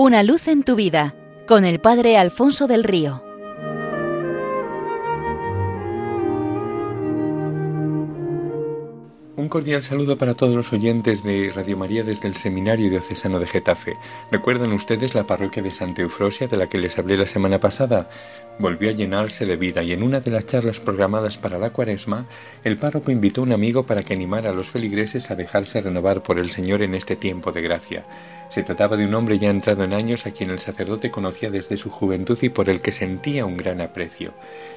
Una luz en tu vida con el Padre Alfonso del Río. Un cordial saludo para todos los oyentes de Radio María desde el Seminario Diocesano de Getafe. ¿Recuerdan ustedes la parroquia de Santa Eufrosia de la que les hablé la semana pasada? Volvió a llenarse de vida y en una de las charlas programadas para la cuaresma, el párroco invitó a un amigo para que animara a los feligreses a dejarse renovar por el Señor en este tiempo de gracia. Se trataba de un hombre ya entrado en años a quien el sacerdote conocía desde su juventud y por el que sentía un gran aprecio.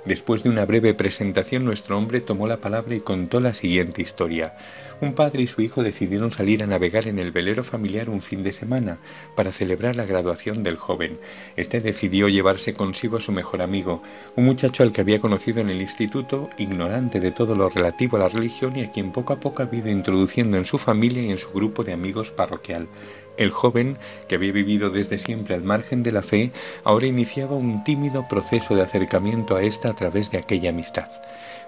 Después de una breve presentación, nuestro hombre tomó la palabra y contó la siguiente historia. Un padre y su hijo decidieron salir a navegar en el velero familiar un fin de semana para celebrar la graduación del joven. Este decidió llevarse consigo a su mejor amigo, un muchacho al que había conocido en el instituto, ignorante de todo lo relativo a la religión y a quien poco a poco había ido introduciendo en su familia y en su grupo de amigos parroquial. El joven, que había vivido desde siempre al margen de la fe, ahora iniciaba un tímido proceso de acercamiento a ésta a través de aquella amistad.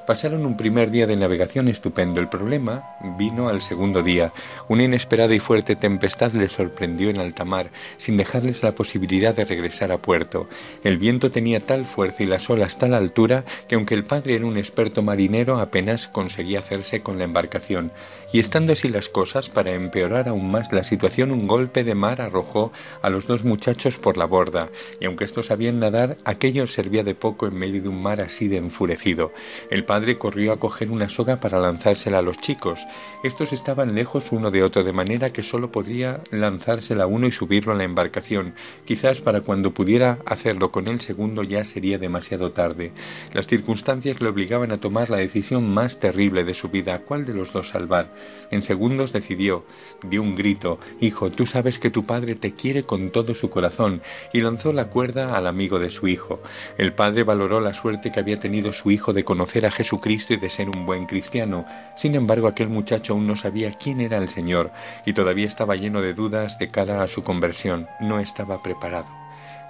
Pasaron un primer día de navegación estupendo. El problema vino al segundo día. Una inesperada y fuerte tempestad les sorprendió en alta mar, sin dejarles la posibilidad de regresar a puerto. El viento tenía tal fuerza y las olas tal altura que aunque el padre era un experto marinero apenas conseguía hacerse con la embarcación. Y estando así las cosas, para empeorar aún más la situación, un golpe de mar arrojó a los dos muchachos por la borda, y aunque estos sabían nadar, aquello servía de poco en medio de un mar así de enfurecido. El padre corrió a coger una soga para lanzársela a los chicos. Estos estaban lejos uno de otro, de manera que sólo podría lanzársela uno y subirlo a la embarcación. Quizás para cuando pudiera hacerlo con el segundo ya sería demasiado tarde. Las circunstancias le obligaban a tomar la decisión más terrible de su vida, cuál de los dos salvar. En segundos decidió, dio un grito, Hijo, tú sabes que tu padre te quiere con todo su corazón, y lanzó la cuerda al amigo de su hijo. El padre valoró la suerte que había tenido su hijo de conocer a Jesucristo y de ser un buen cristiano. Sin embargo, aquel muchacho aún no sabía quién era el Señor y todavía estaba lleno de dudas de cara a su conversión. No estaba preparado.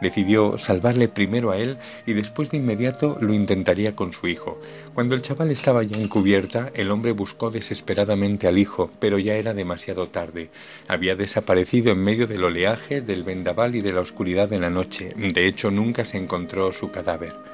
Decidió salvarle primero a él y después de inmediato lo intentaría con su hijo. Cuando el chaval estaba ya en cubierta, el hombre buscó desesperadamente al hijo, pero ya era demasiado tarde. Había desaparecido en medio del oleaje, del vendaval y de la oscuridad de la noche. De hecho, nunca se encontró su cadáver.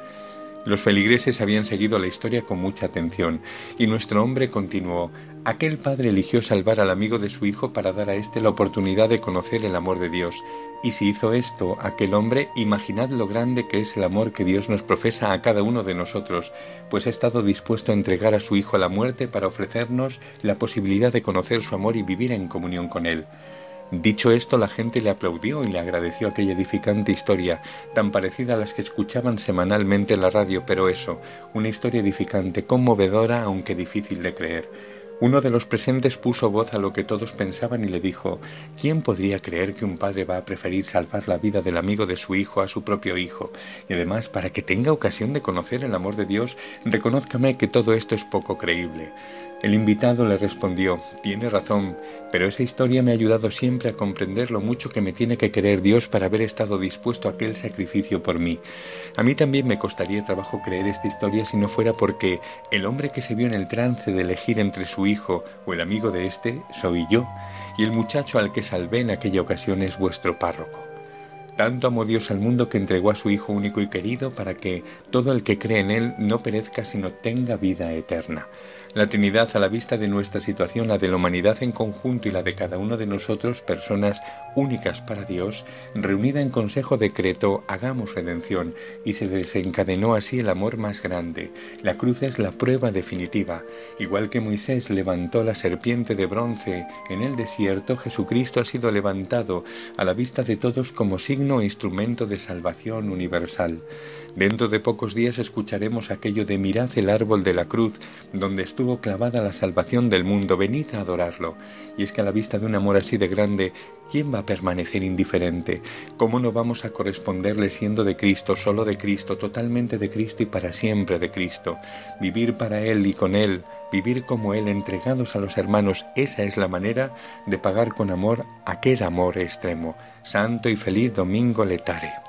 Los feligreses habían seguido la historia con mucha atención, y nuestro hombre continuó Aquel padre eligió salvar al amigo de su hijo para dar a éste la oportunidad de conocer el amor de Dios. Y si hizo esto aquel hombre, imaginad lo grande que es el amor que Dios nos profesa a cada uno de nosotros, pues ha estado dispuesto a entregar a su hijo a la muerte para ofrecernos la posibilidad de conocer su amor y vivir en comunión con él. Dicho esto, la gente le aplaudió y le agradeció aquella edificante historia, tan parecida a las que escuchaban semanalmente en la radio, pero eso, una historia edificante, conmovedora, aunque difícil de creer. Uno de los presentes puso voz a lo que todos pensaban y le dijo ¿Quién podría creer que un padre va a preferir salvar la vida del amigo de su hijo a su propio hijo? Y además, para que tenga ocasión de conocer el amor de Dios, reconózcame que todo esto es poco creíble. El invitado le respondió Tiene razón, pero esa historia me ha ayudado siempre a comprender lo mucho que me tiene que querer Dios para haber estado dispuesto a aquel sacrificio por mí. A mí también me costaría trabajo creer esta historia si no fuera porque el hombre que se vio en el trance de elegir entre su hijo o el amigo de éste soy yo, y el muchacho al que salvé en aquella ocasión es vuestro párroco. Tanto amó Dios al mundo que entregó a su Hijo único y querido para que todo el que cree en Él no perezca sino tenga vida eterna. La Trinidad a la vista de nuestra situación, la de la humanidad en conjunto y la de cada uno de nosotros, personas únicas para Dios, reunida en consejo decreto, hagamos redención, y se desencadenó así el amor más grande. La cruz es la prueba definitiva. Igual que Moisés levantó la serpiente de bronce en el desierto, Jesucristo ha sido levantado a la vista de todos como signo e instrumento de salvación universal. Dentro de pocos días escucharemos aquello de mirad el árbol de la cruz, donde clavada la salvación del mundo, venid a adorarlo. Y es que a la vista de un amor así de grande, ¿quién va a permanecer indiferente? ¿Cómo no vamos a corresponderle siendo de Cristo, solo de Cristo, totalmente de Cristo y para siempre de Cristo? Vivir para Él y con Él, vivir como Él, entregados a los hermanos, esa es la manera de pagar con amor aquel amor extremo. Santo y feliz domingo letare.